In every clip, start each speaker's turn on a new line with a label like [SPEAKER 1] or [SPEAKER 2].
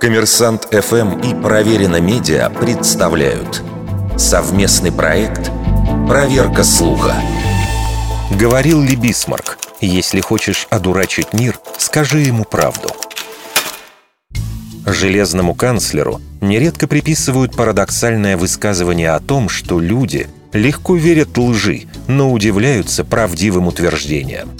[SPEAKER 1] Коммерсантъ FM и Проверено Медиа представляют совместный проект «Проверка слуха».
[SPEAKER 2] Говорил ли Бисмарк, если хочешь одурачить мир, скажи ему правду. Железному канцлеру нередко приписывают парадоксальное высказывание о том, что люди легко верят лжи, но удивляются правдивым утверждениям.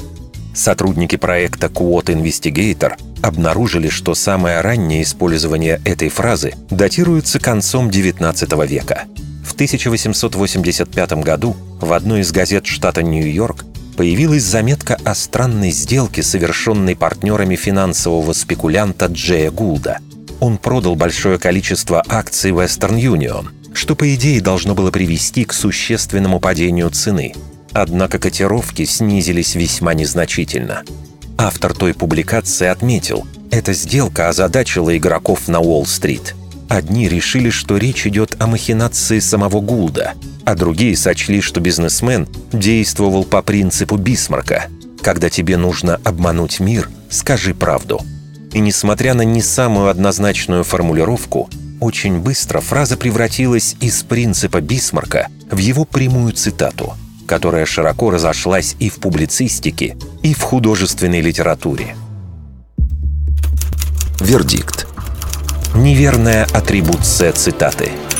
[SPEAKER 2] Сотрудники проекта Quot Investigator обнаружили, что самое раннее использование этой фразы датируется концом XIX века. В 1885 году в одной из газет штата Нью-Йорк появилась заметка о странной сделке, совершенной партнерами финансового спекулянта Джея Гулда. Он продал большое количество акций Western Union, что, по идее, должно было привести к существенному падению цены – Однако котировки снизились весьма незначительно. Автор той публикации отметил, эта сделка озадачила игроков на Уолл-стрит. Одни решили, что речь идет о махинации самого Гулда, а другие сочли, что бизнесмен действовал по принципу Бисмарка «Когда тебе нужно обмануть мир, скажи правду». И несмотря на не самую однозначную формулировку, очень быстро фраза превратилась из принципа Бисмарка в его прямую цитату – которая широко разошлась и в публицистике, и в художественной литературе.
[SPEAKER 1] Вердикт.
[SPEAKER 2] Неверная атрибуция цитаты –